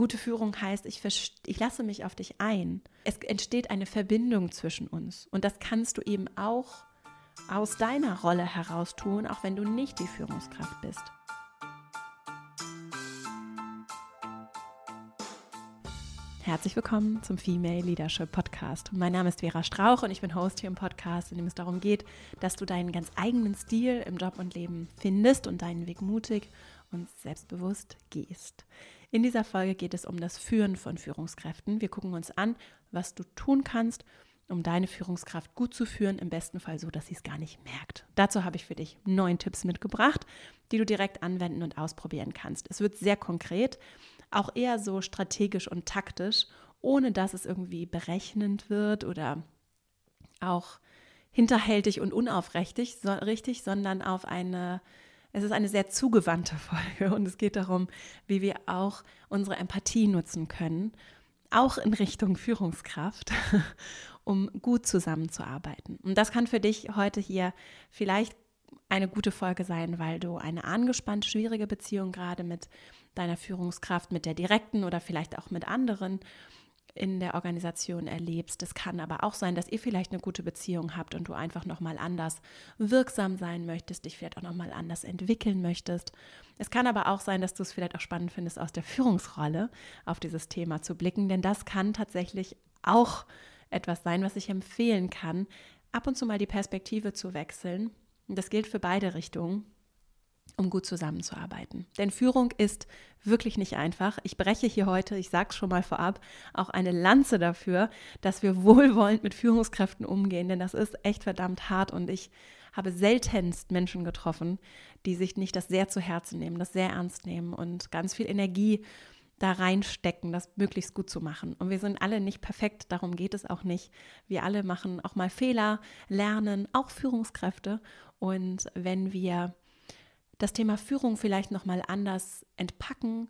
Gute Führung heißt, ich, ich lasse mich auf dich ein. Es entsteht eine Verbindung zwischen uns. Und das kannst du eben auch aus deiner Rolle heraus tun, auch wenn du nicht die Führungskraft bist. Herzlich willkommen zum Female Leadership Podcast. Mein Name ist Vera Strauch und ich bin Host hier im Podcast, in dem es darum geht, dass du deinen ganz eigenen Stil im Job und Leben findest und deinen Weg mutig und selbstbewusst gehst. In dieser Folge geht es um das Führen von Führungskräften. Wir gucken uns an, was du tun kannst, um deine Führungskraft gut zu führen, im besten Fall so, dass sie es gar nicht merkt. Dazu habe ich für dich neun Tipps mitgebracht, die du direkt anwenden und ausprobieren kannst. Es wird sehr konkret, auch eher so strategisch und taktisch, ohne dass es irgendwie berechnend wird oder auch hinterhältig und unaufrichtig, so, richtig, sondern auf eine es ist eine sehr zugewandte Folge und es geht darum, wie wir auch unsere Empathie nutzen können, auch in Richtung Führungskraft, um gut zusammenzuarbeiten. Und das kann für dich heute hier vielleicht eine gute Folge sein, weil du eine angespannt schwierige Beziehung gerade mit deiner Führungskraft, mit der direkten oder vielleicht auch mit anderen in der Organisation erlebst. Es kann aber auch sein, dass ihr vielleicht eine gute Beziehung habt und du einfach noch mal anders wirksam sein möchtest, dich vielleicht auch noch mal anders entwickeln möchtest. Es kann aber auch sein, dass du es vielleicht auch spannend findest, aus der Führungsrolle auf dieses Thema zu blicken, denn das kann tatsächlich auch etwas sein, was ich empfehlen kann, ab und zu mal die Perspektive zu wechseln. Das gilt für beide Richtungen um gut zusammenzuarbeiten. Denn Führung ist wirklich nicht einfach. Ich breche hier heute, ich sage es schon mal vorab, auch eine Lanze dafür, dass wir wohlwollend mit Führungskräften umgehen, denn das ist echt verdammt hart und ich habe seltenst Menschen getroffen, die sich nicht das sehr zu Herzen nehmen, das sehr ernst nehmen und ganz viel Energie da reinstecken, das möglichst gut zu machen. Und wir sind alle nicht perfekt, darum geht es auch nicht. Wir alle machen auch mal Fehler, lernen, auch Führungskräfte. Und wenn wir das Thema Führung vielleicht noch mal anders entpacken,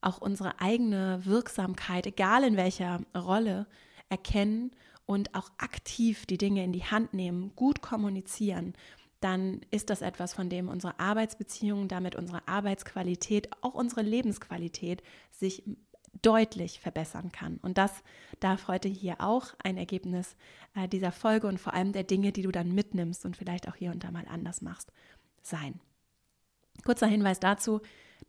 auch unsere eigene Wirksamkeit, egal in welcher Rolle, erkennen und auch aktiv die Dinge in die Hand nehmen, gut kommunizieren, dann ist das etwas, von dem unsere Arbeitsbeziehungen, damit unsere Arbeitsqualität, auch unsere Lebensqualität sich deutlich verbessern kann. Und das darf heute hier auch ein Ergebnis äh, dieser Folge und vor allem der Dinge, die du dann mitnimmst und vielleicht auch hier und da mal anders machst, sein. Kurzer Hinweis dazu,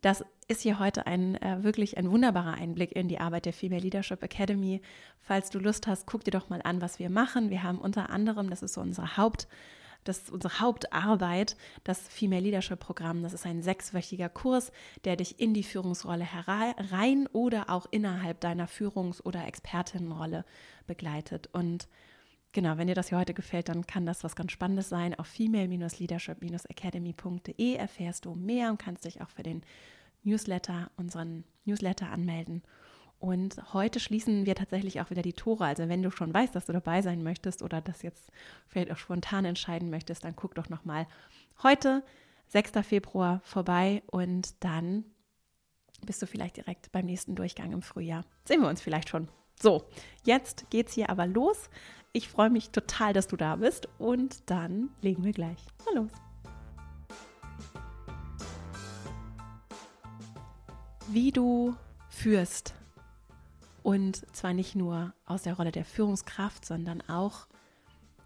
das ist hier heute ein äh, wirklich ein wunderbarer Einblick in die Arbeit der Female Leadership Academy. Falls du Lust hast, guck dir doch mal an, was wir machen. Wir haben unter anderem, das ist so unsere Haupt das ist unsere Hauptarbeit, das Female Leadership Programm. Das ist ein sechswöchiger Kurs, der dich in die Führungsrolle herein oder auch innerhalb deiner Führungs- oder Expertinnenrolle begleitet. Und Genau, wenn dir das hier heute gefällt, dann kann das was ganz Spannendes sein. Auf female-leadership-academy.de erfährst du mehr und kannst dich auch für den Newsletter, unseren Newsletter anmelden. Und heute schließen wir tatsächlich auch wieder die Tore. Also wenn du schon weißt, dass du dabei sein möchtest oder das jetzt vielleicht auch spontan entscheiden möchtest, dann guck doch nochmal heute, 6. Februar, vorbei und dann bist du vielleicht direkt beim nächsten Durchgang im Frühjahr. Sehen wir uns vielleicht schon. So, jetzt geht's hier aber los. Ich freue mich total, dass du da bist und dann legen wir gleich mal los. Wie du führst und zwar nicht nur aus der Rolle der Führungskraft, sondern auch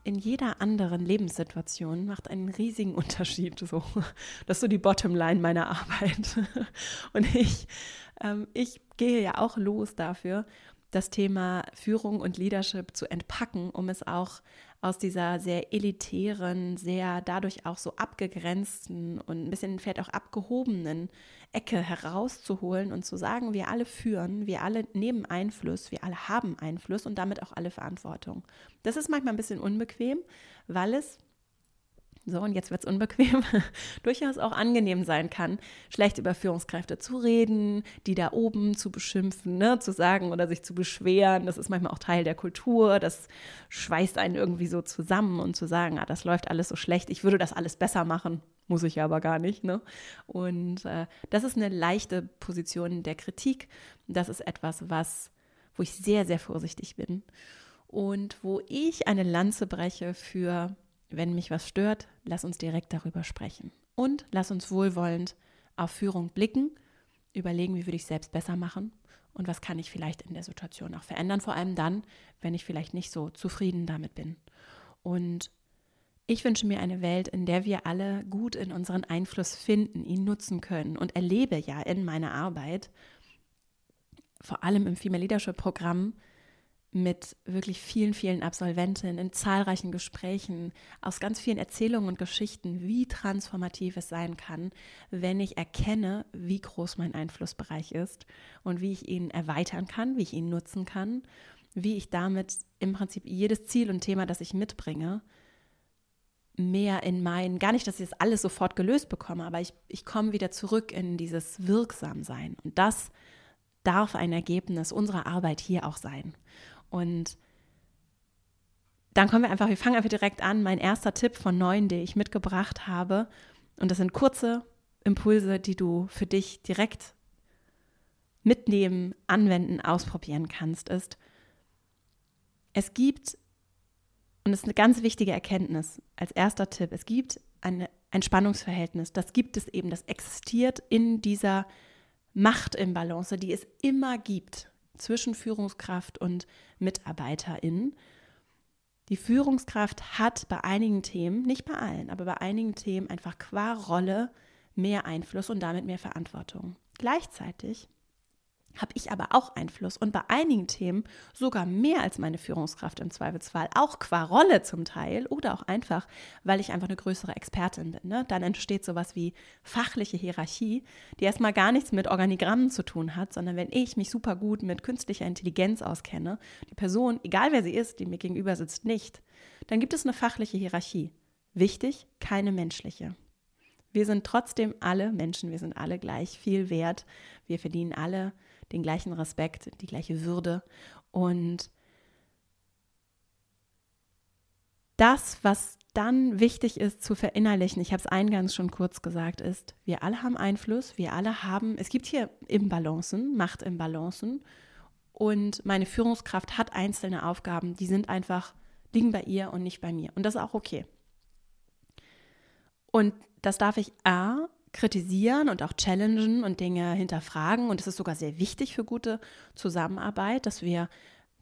in jeder anderen Lebenssituation macht einen riesigen Unterschied. So, das ist so die Bottomline meiner Arbeit. Und ich, ähm, ich gehe ja auch los dafür, das Thema Führung und Leadership zu entpacken, um es auch aus dieser sehr elitären, sehr dadurch auch so abgegrenzten und ein bisschen vielleicht auch abgehobenen Ecke herauszuholen und zu sagen, wir alle führen, wir alle nehmen Einfluss, wir alle haben Einfluss und damit auch alle Verantwortung. Das ist manchmal ein bisschen unbequem, weil es so, und jetzt wird es unbequem, durchaus auch angenehm sein kann, schlecht über Führungskräfte zu reden, die da oben zu beschimpfen, ne, zu sagen oder sich zu beschweren. Das ist manchmal auch Teil der Kultur. Das schweißt einen irgendwie so zusammen und zu sagen, ah, das läuft alles so schlecht, ich würde das alles besser machen, muss ich ja aber gar nicht. Ne? Und äh, das ist eine leichte Position der Kritik. Das ist etwas, was, wo ich sehr, sehr vorsichtig bin und wo ich eine Lanze breche für wenn mich was stört, lass uns direkt darüber sprechen. Und lass uns wohlwollend auf Führung blicken, überlegen, wie würde ich selbst besser machen und was kann ich vielleicht in der Situation auch verändern, vor allem dann, wenn ich vielleicht nicht so zufrieden damit bin. Und ich wünsche mir eine Welt, in der wir alle gut in unseren Einfluss finden, ihn nutzen können und erlebe ja in meiner Arbeit, vor allem im Female Leadership Programm, mit wirklich vielen, vielen Absolventinnen in zahlreichen Gesprächen aus ganz vielen Erzählungen und Geschichten, wie transformativ es sein kann, wenn ich erkenne, wie groß mein Einflussbereich ist und wie ich ihn erweitern kann, wie ich ihn nutzen kann, wie ich damit im Prinzip jedes Ziel und Thema, das ich mitbringe, mehr in mein, gar nicht, dass ich das alles sofort gelöst bekomme, aber ich, ich komme wieder zurück in dieses Wirksamsein. Und das darf ein Ergebnis unserer Arbeit hier auch sein. Und dann kommen wir einfach, wir fangen einfach direkt an. Mein erster Tipp von neun, den ich mitgebracht habe, und das sind kurze Impulse, die du für dich direkt mitnehmen, anwenden, ausprobieren kannst, ist, es gibt, und das ist eine ganz wichtige Erkenntnis als erster Tipp, es gibt eine, ein Spannungsverhältnis, das gibt es eben, das existiert in dieser Machtimbalance, die es immer gibt zwischen Führungskraft und MitarbeiterInnen. Die Führungskraft hat bei einigen Themen, nicht bei allen, aber bei einigen Themen einfach qua Rolle mehr Einfluss und damit mehr Verantwortung. Gleichzeitig habe ich aber auch Einfluss und bei einigen Themen sogar mehr als meine Führungskraft im Zweifelsfall, auch qua Rolle zum Teil oder auch einfach, weil ich einfach eine größere Expertin bin. Ne? Dann entsteht sowas wie fachliche Hierarchie, die erstmal gar nichts mit Organigrammen zu tun hat, sondern wenn ich mich super gut mit künstlicher Intelligenz auskenne, die Person, egal wer sie ist, die mir gegenüber sitzt, nicht, dann gibt es eine fachliche Hierarchie. Wichtig, keine menschliche. Wir sind trotzdem alle Menschen, wir sind alle gleich viel wert, wir verdienen alle den gleichen Respekt, die gleiche Würde. Und das, was dann wichtig ist zu verinnerlichen, ich habe es eingangs schon kurz gesagt, ist, wir alle haben Einfluss, wir alle haben, es gibt hier Imbalancen, Machtimbalancen und meine Führungskraft hat einzelne Aufgaben, die sind einfach, liegen bei ihr und nicht bei mir. Und das ist auch okay. Und das darf ich A, kritisieren und auch challengen und Dinge hinterfragen. Und es ist sogar sehr wichtig für gute Zusammenarbeit, dass wir,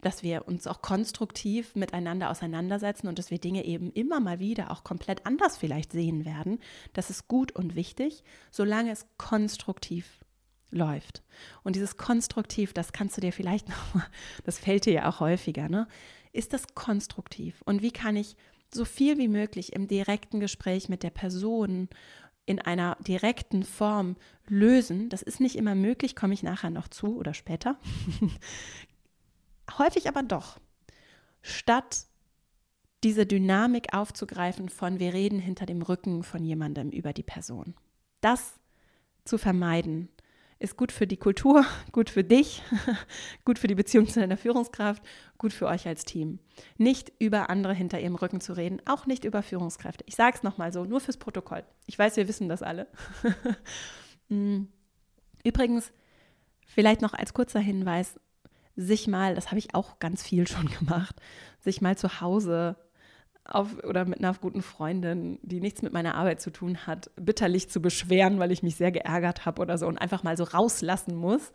dass wir uns auch konstruktiv miteinander auseinandersetzen und dass wir Dinge eben immer mal wieder auch komplett anders vielleicht sehen werden. Das ist gut und wichtig, solange es konstruktiv läuft. Und dieses konstruktiv, das kannst du dir vielleicht noch, das fällt dir ja auch häufiger, ne? Ist das konstruktiv? Und wie kann ich so viel wie möglich im direkten Gespräch mit der Person in einer direkten Form lösen. Das ist nicht immer möglich, komme ich nachher noch zu oder später. Häufig aber doch. Statt diese Dynamik aufzugreifen von wir reden hinter dem Rücken von jemandem über die Person. Das zu vermeiden ist gut für die Kultur, gut für dich, gut für die Beziehung zu deiner Führungskraft, gut für euch als Team. Nicht über andere hinter ihrem Rücken zu reden, auch nicht über Führungskräfte. Ich sage es nochmal so, nur fürs Protokoll. Ich weiß, wir wissen das alle. Mm. Übrigens, vielleicht noch als kurzer Hinweis, sich mal, das habe ich auch ganz viel schon gemacht, sich mal zu Hause auf, oder mit einer guten Freundin, die nichts mit meiner Arbeit zu tun hat, bitterlich zu beschweren, weil ich mich sehr geärgert habe oder so und einfach mal so rauslassen muss.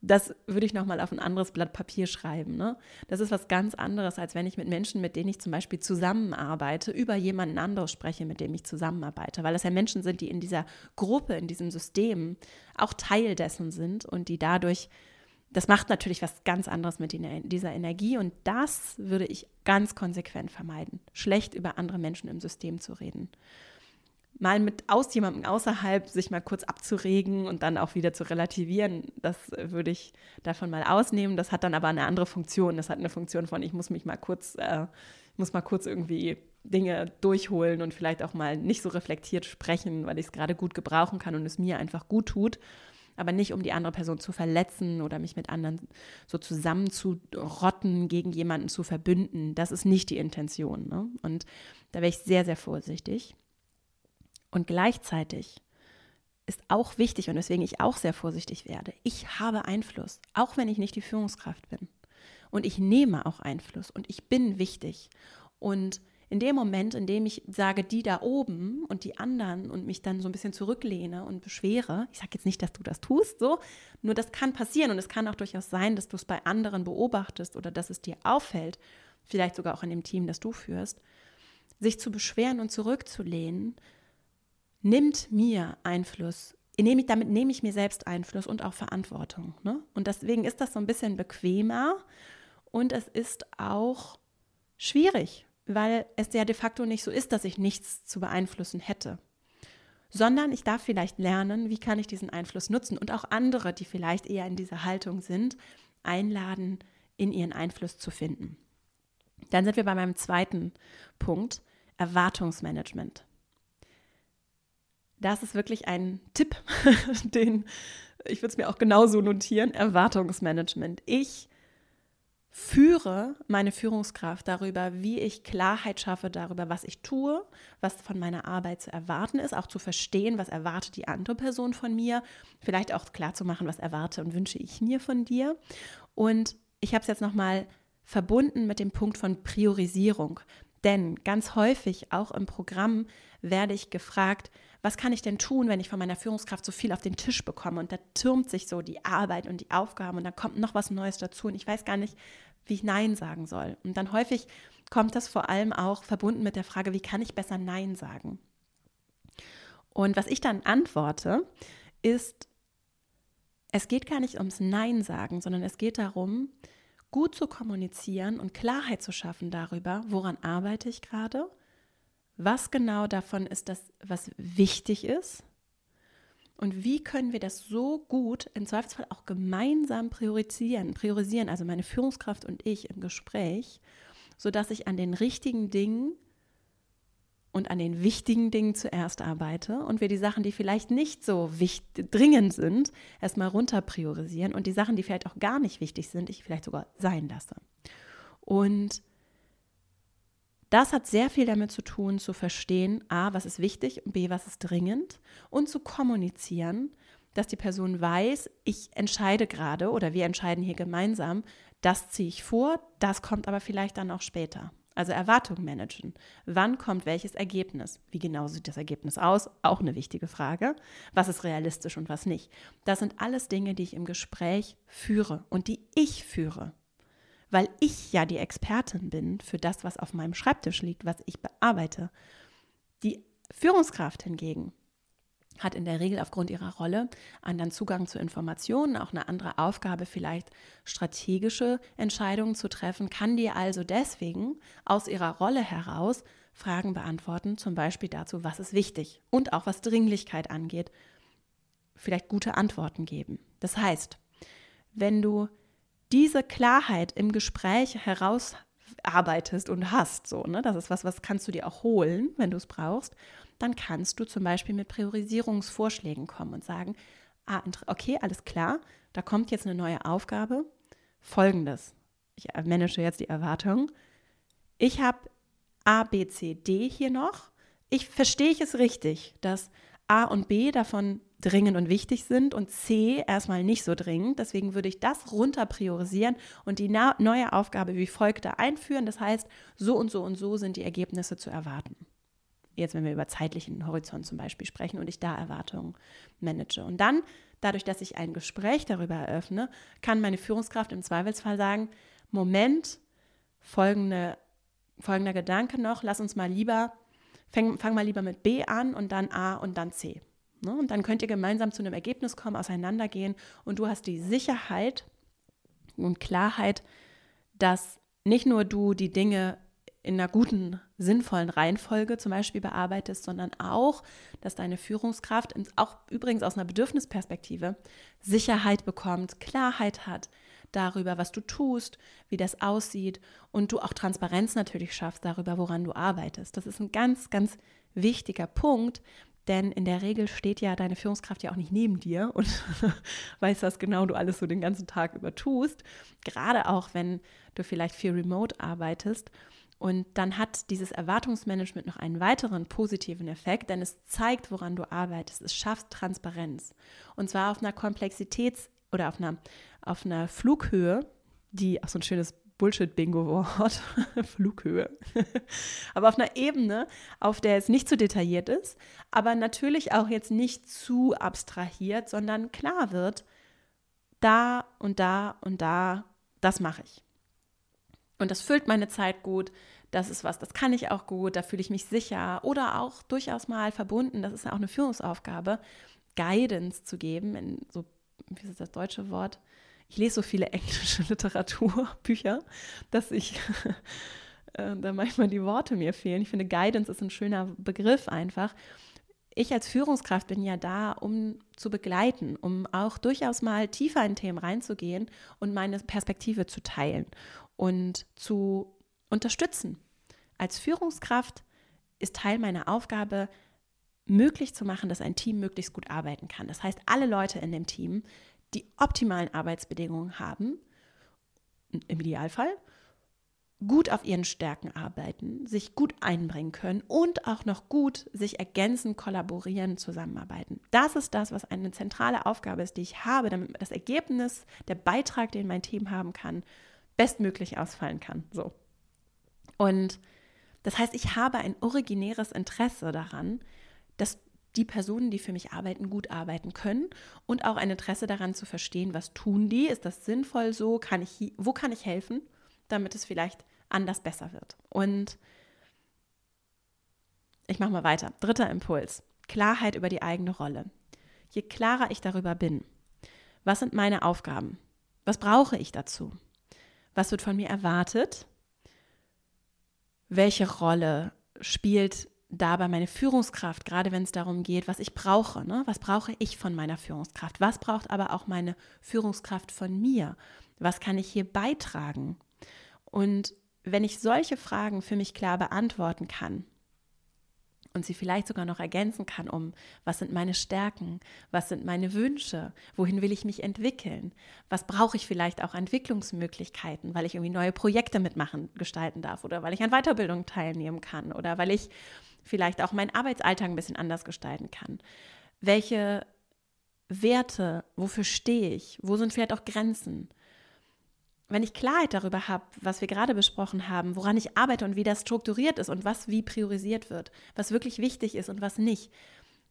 Das würde ich nochmal auf ein anderes Blatt Papier schreiben. Ne? Das ist was ganz anderes, als wenn ich mit Menschen, mit denen ich zum Beispiel zusammenarbeite, über jemanden anderes spreche, mit dem ich zusammenarbeite. Weil das ja Menschen sind, die in dieser Gruppe, in diesem System auch Teil dessen sind und die dadurch das macht natürlich was ganz anderes mit dieser Energie und das würde ich ganz konsequent vermeiden, schlecht über andere Menschen im System zu reden. Mal mit aus jemandem außerhalb sich mal kurz abzuregen und dann auch wieder zu relativieren, das würde ich davon mal ausnehmen. Das hat dann aber eine andere Funktion. Das hat eine Funktion von, ich muss mich mal kurz, äh, muss mal kurz irgendwie Dinge durchholen und vielleicht auch mal nicht so reflektiert sprechen, weil ich es gerade gut gebrauchen kann und es mir einfach gut tut aber nicht um die andere Person zu verletzen oder mich mit anderen so zusammenzurotten, gegen jemanden zu verbünden. Das ist nicht die Intention. Ne? Und da wäre ich sehr, sehr vorsichtig. Und gleichzeitig ist auch wichtig und weswegen ich auch sehr vorsichtig werde. Ich habe Einfluss, auch wenn ich nicht die Führungskraft bin. Und ich nehme auch Einfluss und ich bin wichtig. Und in dem Moment, in dem ich sage, die da oben und die anderen und mich dann so ein bisschen zurücklehne und beschwere, ich sage jetzt nicht, dass du das tust, so, nur das kann passieren und es kann auch durchaus sein, dass du es bei anderen beobachtest oder dass es dir auffällt, vielleicht sogar auch in dem Team, das du führst, sich zu beschweren und zurückzulehnen, nimmt mir Einfluss. Nehme ich, damit nehme ich mir selbst Einfluss und auch Verantwortung. Ne? Und deswegen ist das so ein bisschen bequemer und es ist auch schwierig, weil es ja de facto nicht so ist, dass ich nichts zu beeinflussen hätte. Sondern ich darf vielleicht lernen, wie kann ich diesen Einfluss nutzen und auch andere, die vielleicht eher in dieser Haltung sind, einladen, in ihren Einfluss zu finden. Dann sind wir bei meinem zweiten Punkt, Erwartungsmanagement. Das ist wirklich ein Tipp, den ich würde es mir auch genauso notieren, Erwartungsmanagement. Ich führe meine Führungskraft darüber, wie ich Klarheit schaffe darüber, was ich tue, was von meiner Arbeit zu erwarten ist, auch zu verstehen, was erwartet die andere Person von mir, vielleicht auch klar zu machen, was erwarte und wünsche ich mir von dir. Und ich habe es jetzt nochmal verbunden mit dem Punkt von Priorisierung. Denn ganz häufig, auch im Programm, werde ich gefragt, was kann ich denn tun, wenn ich von meiner Führungskraft so viel auf den Tisch bekomme und da türmt sich so die Arbeit und die Aufgaben und dann kommt noch was Neues dazu und ich weiß gar nicht, wie ich Nein sagen soll. Und dann häufig kommt das vor allem auch verbunden mit der Frage, wie kann ich besser Nein sagen? Und was ich dann antworte, ist, es geht gar nicht ums Nein sagen, sondern es geht darum, gut zu kommunizieren und Klarheit zu schaffen darüber, woran arbeite ich gerade, was genau davon ist das, was wichtig ist und wie können wir das so gut im Zweifelsfall auch gemeinsam priorisieren, priorisieren, also meine Führungskraft und ich im Gespräch, sodass ich an den richtigen Dingen und an den wichtigen Dingen zuerst arbeite und wir die Sachen, die vielleicht nicht so wichtig, dringend sind, erstmal runter priorisieren und die Sachen, die vielleicht auch gar nicht wichtig sind, ich vielleicht sogar sein lasse. Und das hat sehr viel damit zu tun, zu verstehen, a, was ist wichtig und b, was ist dringend und zu kommunizieren, dass die Person weiß, ich entscheide gerade oder wir entscheiden hier gemeinsam, das ziehe ich vor, das kommt aber vielleicht dann auch später. Also Erwartungen managen. Wann kommt welches Ergebnis? Wie genau sieht das Ergebnis aus? Auch eine wichtige Frage. Was ist realistisch und was nicht? Das sind alles Dinge, die ich im Gespräch führe und die ich führe weil ich ja die Expertin bin für das, was auf meinem Schreibtisch liegt, was ich bearbeite. Die Führungskraft hingegen hat in der Regel aufgrund ihrer Rolle anderen Zugang zu Informationen, auch eine andere Aufgabe, vielleicht strategische Entscheidungen zu treffen, kann dir also deswegen aus ihrer Rolle heraus Fragen beantworten, zum Beispiel dazu, was ist wichtig und auch was Dringlichkeit angeht, vielleicht gute Antworten geben. Das heißt, wenn du diese Klarheit im Gespräch herausarbeitest und hast, so, ne, das ist was, was kannst du dir auch holen, wenn du es brauchst, dann kannst du zum Beispiel mit Priorisierungsvorschlägen kommen und sagen, ah, okay, alles klar, da kommt jetzt eine neue Aufgabe. Folgendes, ich manage jetzt die Erwartung. Ich habe A, B, C, D hier noch. Ich verstehe ich es richtig, dass A und B davon dringend und wichtig sind und C erstmal nicht so dringend. Deswegen würde ich das runter priorisieren und die neue Aufgabe wie folgt da einführen. Das heißt, so und so und so sind die Ergebnisse zu erwarten. Jetzt, wenn wir über zeitlichen Horizont zum Beispiel sprechen und ich da Erwartungen manage. Und dann, dadurch, dass ich ein Gespräch darüber eröffne, kann meine Führungskraft im Zweifelsfall sagen, Moment, folgende, folgender Gedanke noch, lass uns mal lieber, fang, fang mal lieber mit B an und dann A und dann C. Ne? Und dann könnt ihr gemeinsam zu einem Ergebnis kommen, auseinandergehen und du hast die Sicherheit und Klarheit, dass nicht nur du die Dinge in einer guten, sinnvollen Reihenfolge zum Beispiel bearbeitest, sondern auch, dass deine Führungskraft, auch übrigens aus einer Bedürfnisperspektive, Sicherheit bekommt, Klarheit hat darüber, was du tust, wie das aussieht und du auch Transparenz natürlich schaffst darüber, woran du arbeitest. Das ist ein ganz, ganz wichtiger Punkt, denn in der Regel steht ja deine Führungskraft ja auch nicht neben dir und weiß, was genau du alles so den ganzen Tag über tust. Gerade auch, wenn du vielleicht viel remote arbeitest. Und dann hat dieses Erwartungsmanagement noch einen weiteren positiven Effekt, denn es zeigt, woran du arbeitest. Es schafft Transparenz. Und zwar auf einer Komplexitäts- oder auf einer, auf einer Flughöhe, die auch so ein schönes Bullshit-Bingo-Wort, Flughöhe. aber auf einer Ebene, auf der es nicht zu detailliert ist, aber natürlich auch jetzt nicht zu abstrahiert, sondern klar wird, da und da und da, das mache ich. Und das füllt meine Zeit gut, das ist was, das kann ich auch gut, da fühle ich mich sicher oder auch durchaus mal verbunden, das ist ja auch eine Führungsaufgabe, Guidance zu geben, in so, wie ist das deutsche Wort? Ich lese so viele englische Literaturbücher, dass ich äh, da manchmal die Worte mir fehlen. Ich finde, Guidance ist ein schöner Begriff einfach. Ich als Führungskraft bin ja da, um zu begleiten, um auch durchaus mal tiefer in Themen reinzugehen und meine Perspektive zu teilen und zu unterstützen. Als Führungskraft ist Teil meiner Aufgabe, möglich zu machen, dass ein Team möglichst gut arbeiten kann. Das heißt, alle Leute in dem Team, die optimalen Arbeitsbedingungen haben, im Idealfall, gut auf ihren Stärken arbeiten, sich gut einbringen können und auch noch gut sich ergänzen, kollaborieren, zusammenarbeiten. Das ist das, was eine zentrale Aufgabe ist, die ich habe, damit das Ergebnis, der Beitrag, den mein Team haben kann, bestmöglich ausfallen kann. So. Und das heißt, ich habe ein originäres Interesse daran, dass die Personen, die für mich arbeiten, gut arbeiten können und auch ein Interesse daran zu verstehen, was tun die, ist das sinnvoll so, kann ich, wo kann ich helfen, damit es vielleicht anders besser wird. Und ich mache mal weiter. Dritter Impuls. Klarheit über die eigene Rolle. Je klarer ich darüber bin, was sind meine Aufgaben? Was brauche ich dazu? Was wird von mir erwartet? Welche Rolle spielt dabei meine Führungskraft, gerade wenn es darum geht, was ich brauche. Ne? Was brauche ich von meiner Führungskraft? Was braucht aber auch meine Führungskraft von mir? Was kann ich hier beitragen? Und wenn ich solche Fragen für mich klar beantworten kann und sie vielleicht sogar noch ergänzen kann um, was sind meine Stärken, was sind meine Wünsche, wohin will ich mich entwickeln, was brauche ich vielleicht auch Entwicklungsmöglichkeiten, weil ich irgendwie neue Projekte mitmachen, gestalten darf oder weil ich an Weiterbildung teilnehmen kann oder weil ich vielleicht auch meinen Arbeitsalltag ein bisschen anders gestalten kann. Welche Werte, wofür stehe ich, wo sind vielleicht auch Grenzen? Wenn ich Klarheit darüber habe, was wir gerade besprochen haben, woran ich arbeite und wie das strukturiert ist und was wie priorisiert wird, was wirklich wichtig ist und was nicht,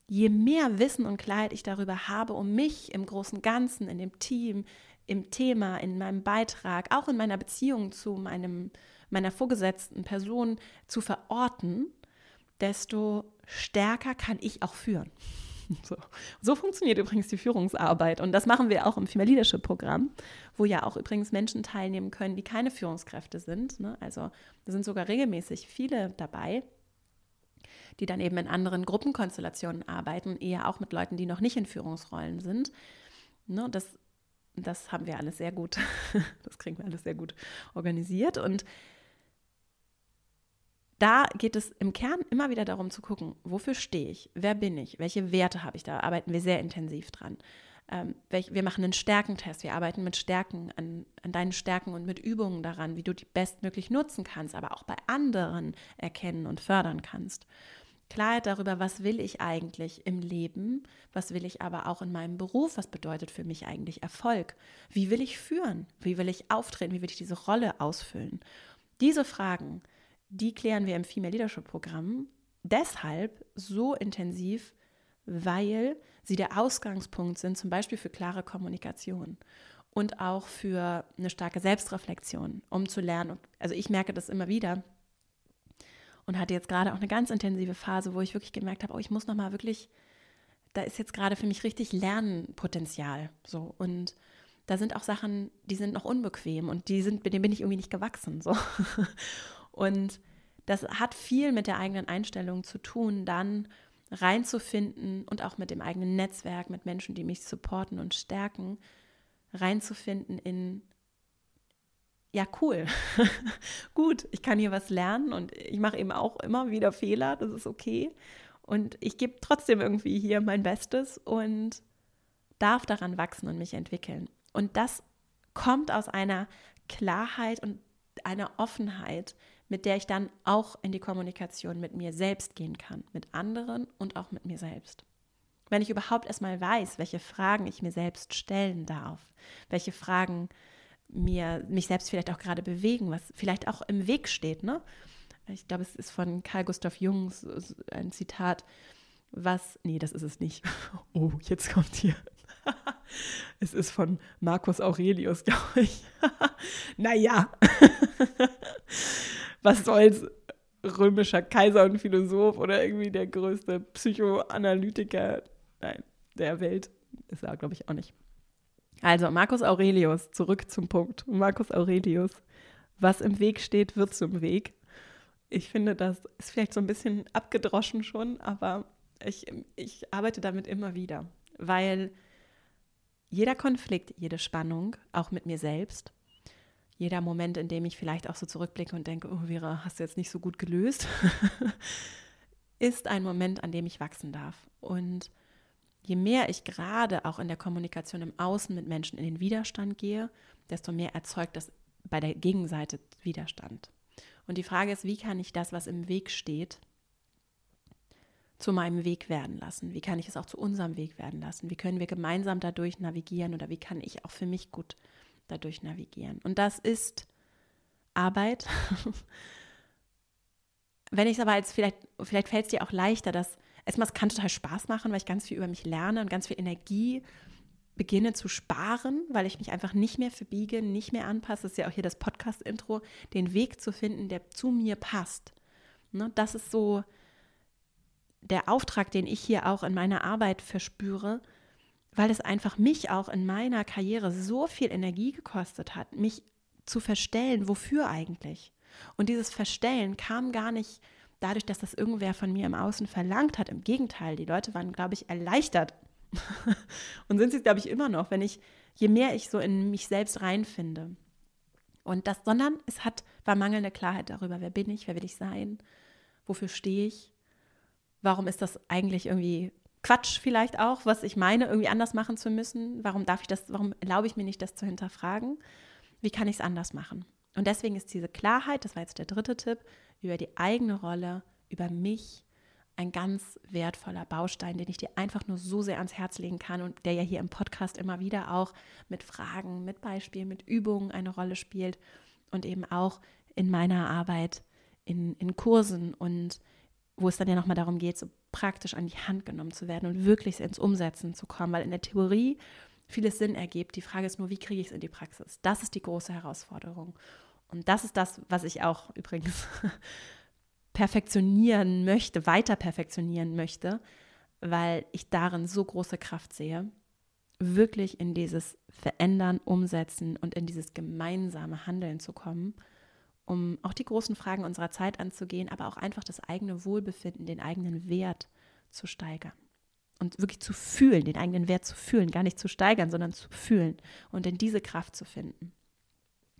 je mehr Wissen und Klarheit ich darüber habe, um mich im großen Ganzen, in dem Team, im Thema, in meinem Beitrag, auch in meiner Beziehung zu meinem, meiner vorgesetzten Person zu verorten, desto stärker kann ich auch führen. So. so. funktioniert übrigens die Führungsarbeit. Und das machen wir auch im Female Leadership Programm, wo ja auch übrigens Menschen teilnehmen können, die keine Führungskräfte sind. Ne? Also da sind sogar regelmäßig viele dabei, die dann eben in anderen Gruppenkonstellationen arbeiten, eher auch mit Leuten, die noch nicht in Führungsrollen sind. Ne? Das, das haben wir alles sehr gut, das kriegen wir alles sehr gut organisiert. Und da geht es im Kern immer wieder darum zu gucken, wofür stehe ich, wer bin ich, welche Werte habe ich, da arbeiten wir sehr intensiv dran. Ähm, wir machen einen Stärkentest, wir arbeiten mit Stärken, an, an deinen Stärken und mit Übungen daran, wie du die bestmöglich nutzen kannst, aber auch bei anderen erkennen und fördern kannst. Klarheit darüber, was will ich eigentlich im Leben, was will ich aber auch in meinem Beruf, was bedeutet für mich eigentlich Erfolg, wie will ich führen, wie will ich auftreten, wie will ich diese Rolle ausfüllen. Diese Fragen die klären wir im Female Leadership Programm deshalb so intensiv, weil sie der Ausgangspunkt sind, zum Beispiel für klare Kommunikation und auch für eine starke Selbstreflexion, um zu lernen. Also ich merke das immer wieder und hatte jetzt gerade auch eine ganz intensive Phase, wo ich wirklich gemerkt habe, oh, ich muss noch mal wirklich, da ist jetzt gerade für mich richtig Lernpotenzial, so und da sind auch Sachen, die sind noch unbequem und die sind, denen bin ich irgendwie nicht gewachsen, so. Und das hat viel mit der eigenen Einstellung zu tun, dann reinzufinden und auch mit dem eigenen Netzwerk, mit Menschen, die mich supporten und stärken, reinzufinden in, ja, cool, gut, ich kann hier was lernen und ich mache eben auch immer wieder Fehler, das ist okay. Und ich gebe trotzdem irgendwie hier mein Bestes und darf daran wachsen und mich entwickeln. Und das kommt aus einer Klarheit und einer Offenheit, mit der ich dann auch in die Kommunikation mit mir selbst gehen kann, mit anderen und auch mit mir selbst. Wenn ich überhaupt erstmal weiß, welche Fragen ich mir selbst stellen darf, welche Fragen mir, mich selbst vielleicht auch gerade bewegen, was vielleicht auch im Weg steht. Ne? Ich glaube, es ist von Carl Gustav Jung ein Zitat, was, nee, das ist es nicht. Oh, jetzt kommt hier. es ist von Marcus Aurelius, glaube ich. naja, was soll's? Römischer Kaiser und Philosoph oder irgendwie der größte Psychoanalytiker nein, der Welt ist er, glaube ich, auch nicht. Also, Marcus Aurelius, zurück zum Punkt. Marcus Aurelius, was im Weg steht, wird zum Weg. Ich finde, das ist vielleicht so ein bisschen abgedroschen schon, aber ich, ich arbeite damit immer wieder, weil jeder Konflikt, jede Spannung, auch mit mir selbst, jeder Moment, in dem ich vielleicht auch so zurückblicke und denke, oh Vera, hast du jetzt nicht so gut gelöst, ist ein Moment, an dem ich wachsen darf. Und je mehr ich gerade auch in der Kommunikation im Außen mit Menschen in den Widerstand gehe, desto mehr erzeugt das bei der Gegenseite Widerstand. Und die Frage ist, wie kann ich das, was im Weg steht, zu meinem Weg werden lassen? Wie kann ich es auch zu unserem Weg werden lassen? Wie können wir gemeinsam dadurch navigieren oder wie kann ich auch für mich gut dadurch navigieren? Und das ist Arbeit. Wenn ich es aber als vielleicht, vielleicht fällt es dir auch leichter, dass erstmal, es kann total Spaß machen, weil ich ganz viel über mich lerne und ganz viel Energie beginne zu sparen, weil ich mich einfach nicht mehr verbiege, nicht mehr anpasse. Das ist ja auch hier das Podcast-Intro, den Weg zu finden, der zu mir passt. Ne, das ist so der Auftrag, den ich hier auch in meiner Arbeit verspüre, weil es einfach mich auch in meiner Karriere so viel Energie gekostet hat, mich zu verstellen, wofür eigentlich. Und dieses Verstellen kam gar nicht dadurch, dass das irgendwer von mir im Außen verlangt hat. Im Gegenteil, die Leute waren, glaube ich, erleichtert. und sind sie, glaube ich, immer noch, wenn ich, je mehr ich so in mich selbst reinfinde. Und das, sondern es hat, war mangelnde Klarheit darüber, wer bin ich, wer will ich sein, wofür stehe ich, warum ist das eigentlich irgendwie Quatsch vielleicht auch, was ich meine, irgendwie anders machen zu müssen? Warum darf ich das, warum erlaube ich mir nicht, das zu hinterfragen? Wie kann ich es anders machen? Und deswegen ist diese Klarheit, das war jetzt der dritte Tipp, über die eigene Rolle, über mich, ein ganz wertvoller Baustein, den ich dir einfach nur so sehr ans Herz legen kann und der ja hier im Podcast immer wieder auch mit Fragen, mit Beispielen, mit Übungen eine Rolle spielt und eben auch in meiner Arbeit in, in Kursen und wo es dann ja nochmal darum geht, so praktisch an die Hand genommen zu werden und wirklich ins Umsetzen zu kommen, weil in der Theorie vieles Sinn ergibt. Die Frage ist nur, wie kriege ich es in die Praxis? Das ist die große Herausforderung. Und das ist das, was ich auch übrigens perfektionieren möchte, weiter perfektionieren möchte, weil ich darin so große Kraft sehe, wirklich in dieses Verändern, Umsetzen und in dieses gemeinsame Handeln zu kommen um auch die großen Fragen unserer Zeit anzugehen, aber auch einfach das eigene Wohlbefinden, den eigenen Wert zu steigern. Und wirklich zu fühlen, den eigenen Wert zu fühlen, gar nicht zu steigern, sondern zu fühlen und in diese Kraft zu finden.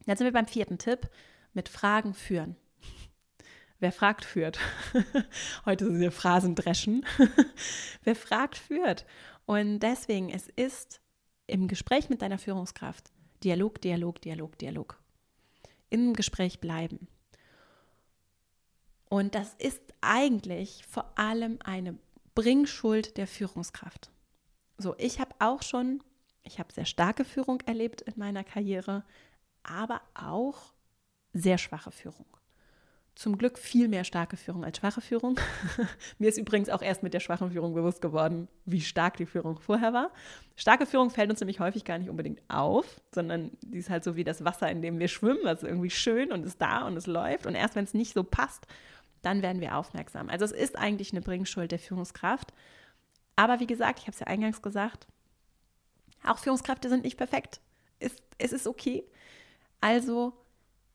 Jetzt sind wir beim vierten Tipp, mit Fragen führen. Wer fragt, führt. Heute sind wir Phrasen dreschen. Wer fragt, führt. Und deswegen, es ist im Gespräch mit deiner Führungskraft Dialog, Dialog, Dialog, Dialog im Gespräch bleiben. Und das ist eigentlich vor allem eine Bringschuld der Führungskraft. So, ich habe auch schon, ich habe sehr starke Führung erlebt in meiner Karriere, aber auch sehr schwache Führung zum Glück viel mehr starke Führung als schwache Führung. Mir ist übrigens auch erst mit der schwachen Führung bewusst geworden, wie stark die Führung vorher war. Starke Führung fällt uns nämlich häufig gar nicht unbedingt auf, sondern die ist halt so wie das Wasser, in dem wir schwimmen. Ist irgendwie schön und ist da und es läuft. Und erst wenn es nicht so passt, dann werden wir aufmerksam. Also es ist eigentlich eine Bringschuld der Führungskraft. Aber wie gesagt, ich habe es ja eingangs gesagt, auch Führungskräfte sind nicht perfekt. Es, es ist okay. Also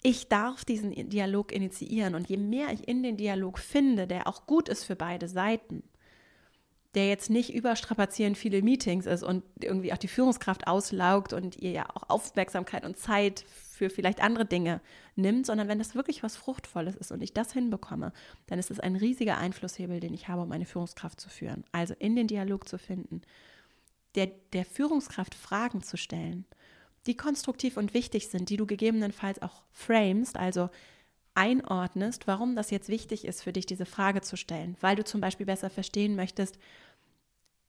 ich darf diesen Dialog initiieren. Und je mehr ich in den Dialog finde, der auch gut ist für beide Seiten, der jetzt nicht überstrapazierend viele Meetings ist und irgendwie auch die Führungskraft auslaugt und ihr ja auch Aufmerksamkeit und Zeit für vielleicht andere Dinge nimmt, sondern wenn das wirklich was Fruchtvolles ist und ich das hinbekomme, dann ist es ein riesiger Einflusshebel, den ich habe, um eine Führungskraft zu führen. Also in den Dialog zu finden, der, der Führungskraft Fragen zu stellen die konstruktiv und wichtig sind, die du gegebenenfalls auch framest, also einordnest, warum das jetzt wichtig ist für dich, diese Frage zu stellen, weil du zum Beispiel besser verstehen möchtest,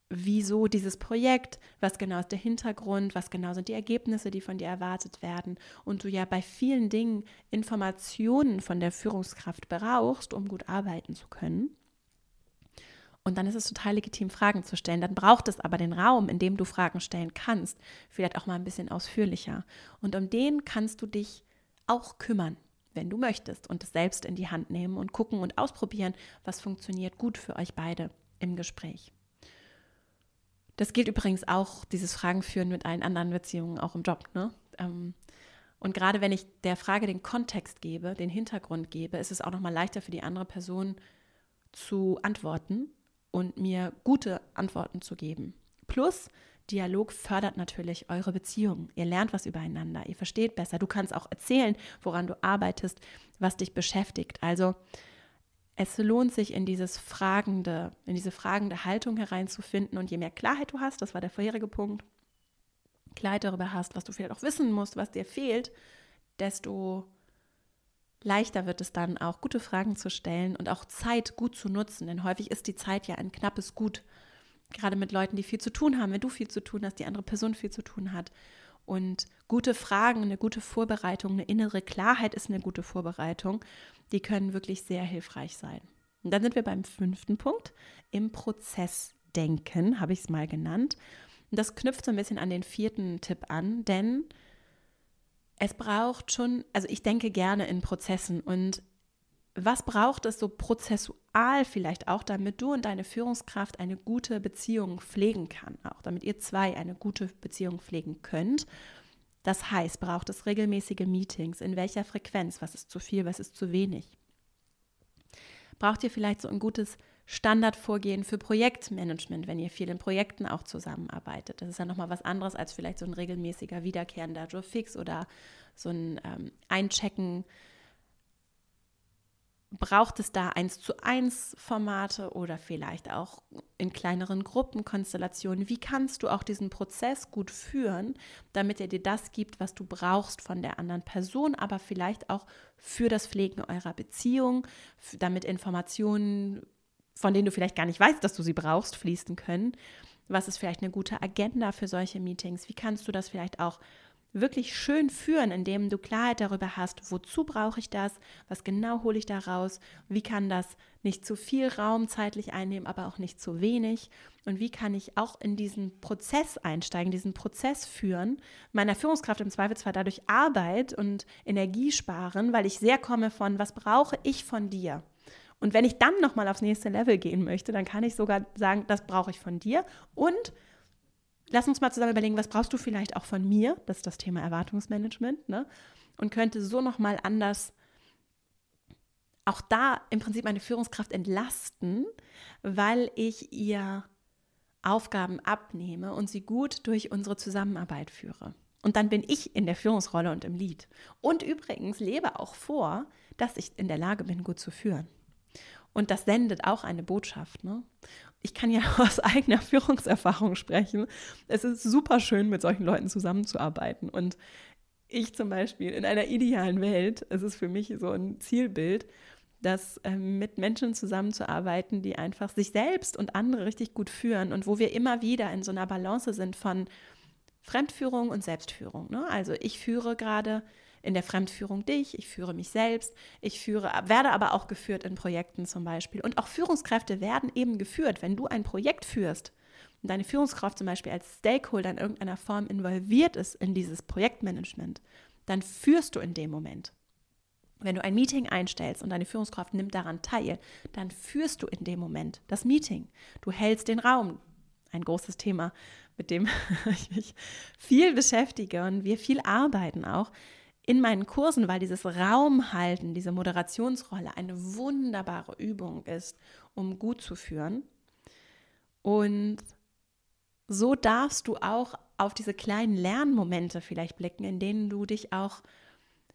wieso dieses Projekt, was genau ist der Hintergrund, was genau sind die Ergebnisse, die von dir erwartet werden und du ja bei vielen Dingen Informationen von der Führungskraft brauchst, um gut arbeiten zu können. Und dann ist es total legitim, Fragen zu stellen. Dann braucht es aber den Raum, in dem du Fragen stellen kannst, vielleicht auch mal ein bisschen ausführlicher. Und um den kannst du dich auch kümmern, wenn du möchtest, und es selbst in die Hand nehmen und gucken und ausprobieren, was funktioniert gut für euch beide im Gespräch. Das gilt übrigens auch, dieses Fragen führen mit allen anderen Beziehungen, auch im Job. Ne? Ähm, und gerade wenn ich der Frage den Kontext gebe, den Hintergrund gebe, ist es auch nochmal leichter für die andere Person zu antworten und mir gute Antworten zu geben. Plus, Dialog fördert natürlich eure Beziehung. Ihr lernt was übereinander, ihr versteht besser. Du kannst auch erzählen, woran du arbeitest, was dich beschäftigt. Also es lohnt sich in dieses fragende, in diese fragende Haltung hereinzufinden und je mehr Klarheit du hast, das war der vorherige Punkt, Klarheit darüber hast, was du vielleicht auch wissen musst, was dir fehlt, desto leichter wird es dann auch, gute Fragen zu stellen und auch Zeit gut zu nutzen, denn häufig ist die Zeit ja ein knappes Gut, gerade mit Leuten, die viel zu tun haben, wenn du viel zu tun hast, die andere Person viel zu tun hat. Und gute Fragen, eine gute Vorbereitung, eine innere Klarheit ist eine gute Vorbereitung die können wirklich sehr hilfreich sein. Und dann sind wir beim fünften Punkt, im Prozessdenken, habe ich es mal genannt. Und das knüpft so ein bisschen an den vierten Tipp an, denn es braucht schon, also ich denke gerne in Prozessen und was braucht es so prozessual vielleicht auch, damit du und deine Führungskraft eine gute Beziehung pflegen kann, auch damit ihr zwei eine gute Beziehung pflegen könnt das heißt, braucht es regelmäßige Meetings? In welcher Frequenz? Was ist zu viel? Was ist zu wenig? Braucht ihr vielleicht so ein gutes Standardvorgehen für Projektmanagement, wenn ihr viel in Projekten auch zusammenarbeitet? Das ist ja nochmal was anderes als vielleicht so ein regelmäßiger wiederkehrender Joe Fix oder so ein ähm, Einchecken braucht es da eins zu eins Formate oder vielleicht auch in kleineren Gruppenkonstellationen? Wie kannst du auch diesen Prozess gut führen, damit er dir das gibt, was du brauchst von der anderen Person, aber vielleicht auch für das Pflegen eurer Beziehung, damit Informationen, von denen du vielleicht gar nicht weißt, dass du sie brauchst, fließen können? Was ist vielleicht eine gute Agenda für solche Meetings? Wie kannst du das vielleicht auch wirklich schön führen, indem du Klarheit darüber hast, wozu brauche ich das, was genau hole ich da raus, wie kann das nicht zu viel Raum zeitlich einnehmen, aber auch nicht zu wenig und wie kann ich auch in diesen Prozess einsteigen, diesen Prozess führen, meiner Führungskraft im Zweifelsfall dadurch Arbeit und Energie sparen, weil ich sehr komme von, was brauche ich von dir? Und wenn ich dann nochmal aufs nächste Level gehen möchte, dann kann ich sogar sagen, das brauche ich von dir und lass uns mal zusammen überlegen, was brauchst du vielleicht auch von mir? Das ist das Thema Erwartungsmanagement, ne? Und könnte so nochmal anders auch da im Prinzip meine Führungskraft entlasten, weil ich ihr Aufgaben abnehme und sie gut durch unsere Zusammenarbeit führe. Und dann bin ich in der Führungsrolle und im Lied. Und übrigens lebe auch vor, dass ich in der Lage bin, gut zu führen. Und das sendet auch eine Botschaft. Ne? ich kann ja aus eigener Führungserfahrung sprechen. Es ist super schön, mit solchen Leuten zusammenzuarbeiten. Und ich zum Beispiel in einer idealen Welt, es ist für mich so ein Zielbild, dass äh, mit Menschen zusammenzuarbeiten, die einfach sich selbst und andere richtig gut führen und wo wir immer wieder in so einer Balance sind von Fremdführung und Selbstführung. Ne? Also ich führe gerade in der Fremdführung dich, ich führe mich selbst, ich führe, werde aber auch geführt in Projekten zum Beispiel. Und auch Führungskräfte werden eben geführt. Wenn du ein Projekt führst und deine Führungskraft zum Beispiel als Stakeholder in irgendeiner Form involviert ist in dieses Projektmanagement, dann führst du in dem Moment. Wenn du ein Meeting einstellst und deine Führungskraft nimmt daran teil, dann führst du in dem Moment das Meeting. Du hältst den Raum. Ein großes Thema, mit dem ich mich viel beschäftige und wir viel arbeiten auch, in meinen Kursen, weil dieses Raumhalten, diese Moderationsrolle eine wunderbare Übung ist, um gut zu führen. Und so darfst du auch auf diese kleinen Lernmomente vielleicht blicken, in denen du dich auch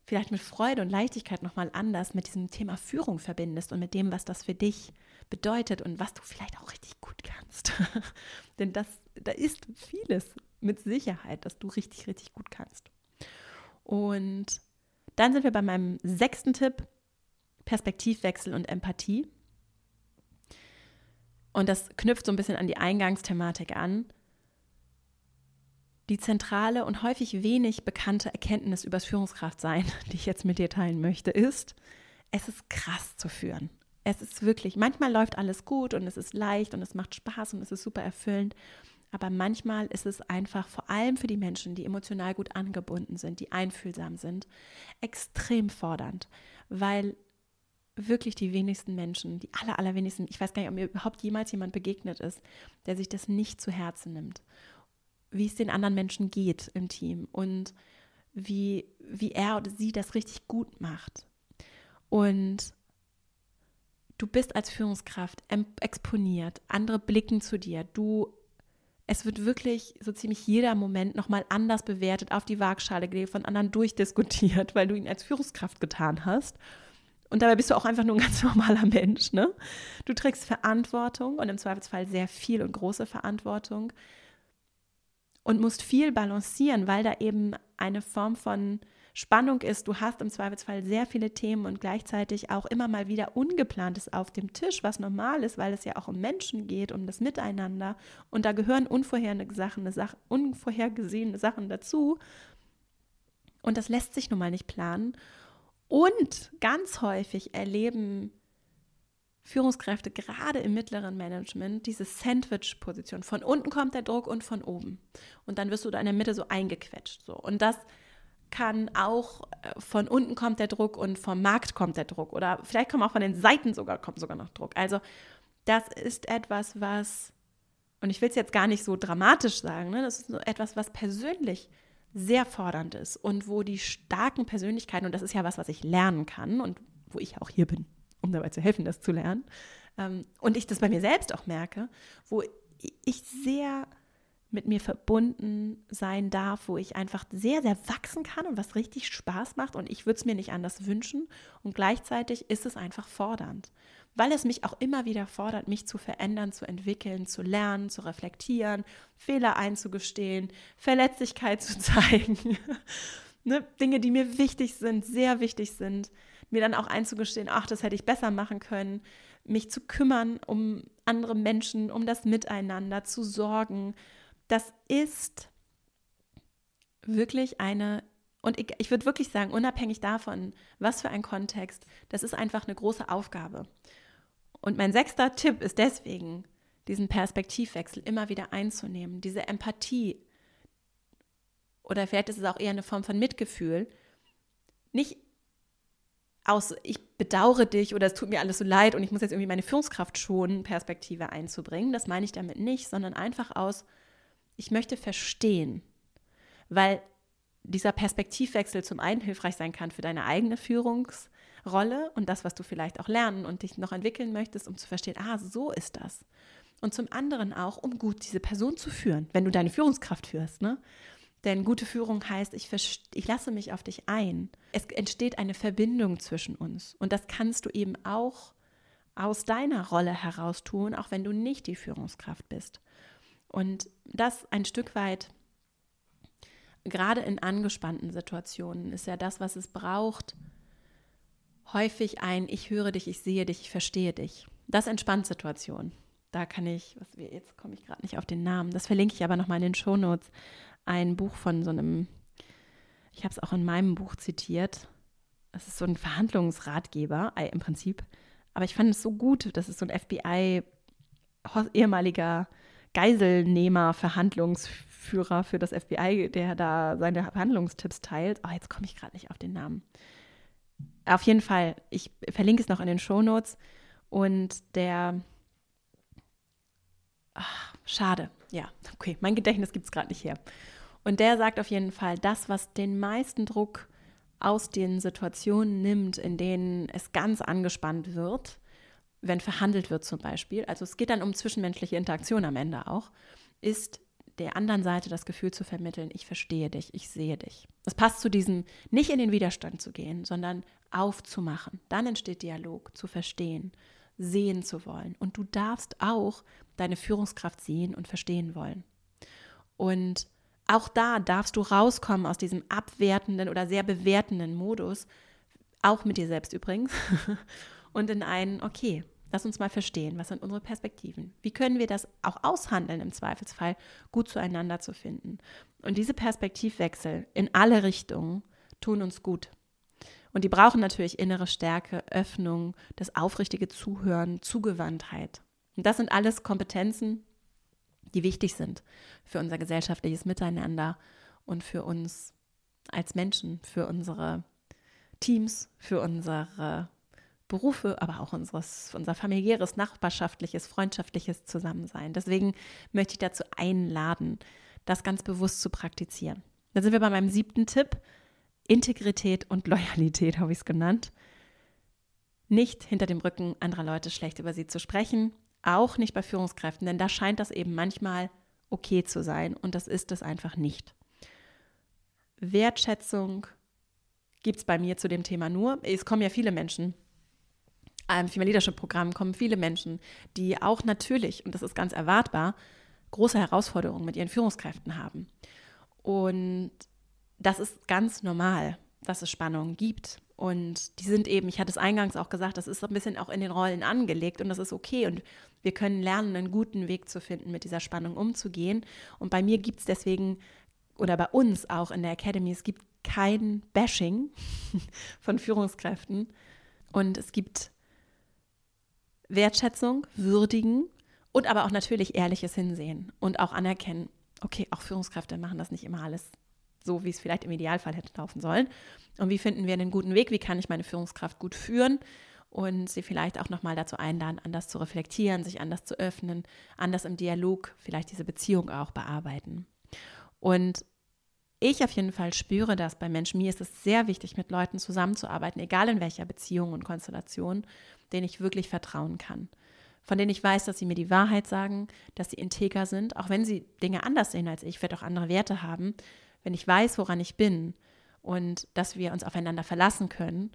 vielleicht mit Freude und Leichtigkeit nochmal anders mit diesem Thema Führung verbindest und mit dem, was das für dich bedeutet und was du vielleicht auch richtig gut kannst. Denn das, da ist vieles mit Sicherheit, dass du richtig, richtig gut kannst. Und dann sind wir bei meinem sechsten Tipp, Perspektivwechsel und Empathie. und das knüpft so ein bisschen an die Eingangsthematik an, die zentrale und häufig wenig bekannte Erkenntnis über das Führungskraftsein, die ich jetzt mit dir teilen möchte, ist, es ist krass zu führen. Es ist wirklich, manchmal läuft alles gut und es ist leicht und es macht Spaß und es ist super erfüllend. Aber manchmal ist es einfach, vor allem für die Menschen, die emotional gut angebunden sind, die einfühlsam sind, extrem fordernd, weil wirklich die wenigsten Menschen, die aller, allerwenigsten, ich weiß gar nicht, ob mir überhaupt jemals jemand begegnet ist, der sich das nicht zu Herzen nimmt wie es den anderen Menschen geht im Team und wie, wie er oder sie das richtig gut macht. Und du bist als Führungskraft exponiert, andere blicken zu dir, du es wird wirklich so ziemlich jeder Moment nochmal anders bewertet, auf die Waagschale gelegt, von anderen durchdiskutiert, weil du ihn als Führungskraft getan hast. Und dabei bist du auch einfach nur ein ganz normaler Mensch. Ne? Du trägst Verantwortung und im Zweifelsfall sehr viel und große Verantwortung und musst viel balancieren, weil da eben eine Form von Spannung ist. Du hast im Zweifelsfall sehr viele Themen und gleichzeitig auch immer mal wieder Ungeplantes auf dem Tisch, was normal ist, weil es ja auch um Menschen geht, um das Miteinander. Und da gehören unvorhergesehene Sachen, dazu. Und das lässt sich nun mal nicht planen. Und ganz häufig erleben Führungskräfte gerade im mittleren Management diese Sandwich-Position. Von unten kommt der Druck und von oben. Und dann wirst du da in der Mitte so eingequetscht. So. Und das kann auch äh, von unten kommt der Druck und vom Markt kommt der Druck. Oder vielleicht kommt auch von den Seiten sogar, kommt sogar noch Druck. Also das ist etwas, was, und ich will es jetzt gar nicht so dramatisch sagen, ne? das ist etwas, was persönlich sehr fordernd ist und wo die starken Persönlichkeiten, und das ist ja was, was ich lernen kann und wo ich auch hier bin, um dabei zu helfen, das zu lernen. Ähm, und ich das bei mir selbst auch merke, wo ich sehr mit mir verbunden sein darf, wo ich einfach sehr, sehr wachsen kann und was richtig Spaß macht. Und ich würde es mir nicht anders wünschen. Und gleichzeitig ist es einfach fordernd, weil es mich auch immer wieder fordert, mich zu verändern, zu entwickeln, zu lernen, zu reflektieren, Fehler einzugestehen, Verletzlichkeit zu zeigen. ne? Dinge, die mir wichtig sind, sehr wichtig sind mir dann auch einzugestehen, ach, das hätte ich besser machen können, mich zu kümmern um andere Menschen, um das Miteinander, zu sorgen. Das ist wirklich eine, und ich, ich würde wirklich sagen, unabhängig davon, was für ein Kontext, das ist einfach eine große Aufgabe. Und mein sechster Tipp ist deswegen, diesen Perspektivwechsel immer wieder einzunehmen, diese Empathie. Oder vielleicht ist es auch eher eine Form von Mitgefühl. Nicht aus, ich bedauere dich oder es tut mir alles so leid und ich muss jetzt irgendwie meine Führungskraft schonen, Perspektive einzubringen. Das meine ich damit nicht, sondern einfach aus, ich möchte verstehen, weil dieser Perspektivwechsel zum einen hilfreich sein kann für deine eigene Führungsrolle und das, was du vielleicht auch lernen und dich noch entwickeln möchtest, um zu verstehen, ah, so ist das. Und zum anderen auch, um gut diese Person zu führen, wenn du deine Führungskraft führst. Ne? Denn gute Führung heißt, ich, ich lasse mich auf dich ein. Es entsteht eine Verbindung zwischen uns. Und das kannst du eben auch aus deiner Rolle heraus tun, auch wenn du nicht die Führungskraft bist. Und das ein Stück weit, gerade in angespannten Situationen, ist ja das, was es braucht, häufig ein Ich höre dich, ich sehe dich, ich verstehe dich. Das entspannt Situationen. Da kann ich, was wir, jetzt komme ich gerade nicht auf den Namen, das verlinke ich aber nochmal in den Shownotes ein Buch von so einem, ich habe es auch in meinem Buch zitiert. Es ist so ein Verhandlungsratgeber äh, im Prinzip. Aber ich fand es so gut, das ist so ein FBI ehemaliger Geiselnehmer, Verhandlungsführer für das FBI, der da seine Verhandlungstipps teilt. Oh, jetzt komme ich gerade nicht auf den Namen. Auf jeden Fall, ich verlinke es noch in den Shownotes. Und der, ach, schade, ja, okay, mein Gedächtnis gibt es gerade nicht her. Und der sagt auf jeden Fall, das, was den meisten Druck aus den Situationen nimmt, in denen es ganz angespannt wird, wenn verhandelt wird zum Beispiel, also es geht dann um zwischenmenschliche Interaktion am Ende auch, ist der anderen Seite das Gefühl zu vermitteln, ich verstehe dich, ich sehe dich. Es passt zu diesem, nicht in den Widerstand zu gehen, sondern aufzumachen. Dann entsteht Dialog, zu verstehen, sehen zu wollen. Und du darfst auch deine Führungskraft sehen und verstehen wollen. Und auch da darfst du rauskommen aus diesem abwertenden oder sehr bewertenden Modus, auch mit dir selbst übrigens, und in einen, okay, Lass uns mal verstehen, was sind unsere Perspektiven? Wie können wir das auch aushandeln, im Zweifelsfall gut zueinander zu finden? Und diese Perspektivwechsel in alle Richtungen tun uns gut. Und die brauchen natürlich innere Stärke, Öffnung, das aufrichtige Zuhören, Zugewandtheit. Und das sind alles Kompetenzen, die wichtig sind für unser gesellschaftliches Miteinander und für uns als Menschen, für unsere Teams, für unsere Berufe, aber auch unseres, unser familiäres, nachbarschaftliches, freundschaftliches Zusammensein. Deswegen möchte ich dazu einladen, das ganz bewusst zu praktizieren. Da sind wir bei meinem siebten Tipp. Integrität und Loyalität habe ich es genannt. Nicht hinter dem Rücken anderer Leute schlecht über sie zu sprechen, auch nicht bei Führungskräften, denn da scheint das eben manchmal okay zu sein und das ist es einfach nicht. Wertschätzung gibt es bei mir zu dem Thema nur. Es kommen ja viele Menschen einem Female Leadership Programm kommen viele Menschen, die auch natürlich, und das ist ganz erwartbar, große Herausforderungen mit ihren Führungskräften haben. Und das ist ganz normal, dass es Spannungen gibt. Und die sind eben, ich hatte es eingangs auch gesagt, das ist ein bisschen auch in den Rollen angelegt und das ist okay. Und wir können lernen, einen guten Weg zu finden, mit dieser Spannung umzugehen. Und bei mir gibt es deswegen, oder bei uns auch in der Academy, es gibt kein Bashing von Führungskräften. Und es gibt Wertschätzung, würdigen und aber auch natürlich ehrliches Hinsehen und auch anerkennen, okay, auch Führungskräfte machen das nicht immer alles so, wie es vielleicht im Idealfall hätte laufen sollen. Und wie finden wir einen guten Weg? Wie kann ich meine Führungskraft gut führen? Und sie vielleicht auch nochmal dazu einladen, anders zu reflektieren, sich anders zu öffnen, anders im Dialog vielleicht diese Beziehung auch bearbeiten. Und ich auf jeden Fall spüre das bei Menschen. Mir ist es sehr wichtig, mit Leuten zusammenzuarbeiten, egal in welcher Beziehung und Konstellation, denen ich wirklich vertrauen kann. Von denen ich weiß, dass sie mir die Wahrheit sagen, dass sie integer sind, auch wenn sie Dinge anders sehen als ich, vielleicht auch andere Werte haben. Wenn ich weiß, woran ich bin und dass wir uns aufeinander verlassen können,